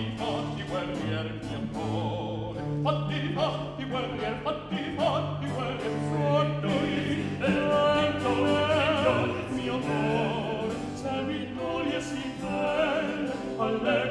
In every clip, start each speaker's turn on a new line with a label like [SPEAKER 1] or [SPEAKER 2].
[SPEAKER 1] fatti fatti guerrier mio cuore fatti fatti guerrier fatti fatti guerrier. Sotto il vento vento mio cuore se mi togli si bella alle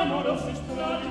[SPEAKER 1] amor aos estranhos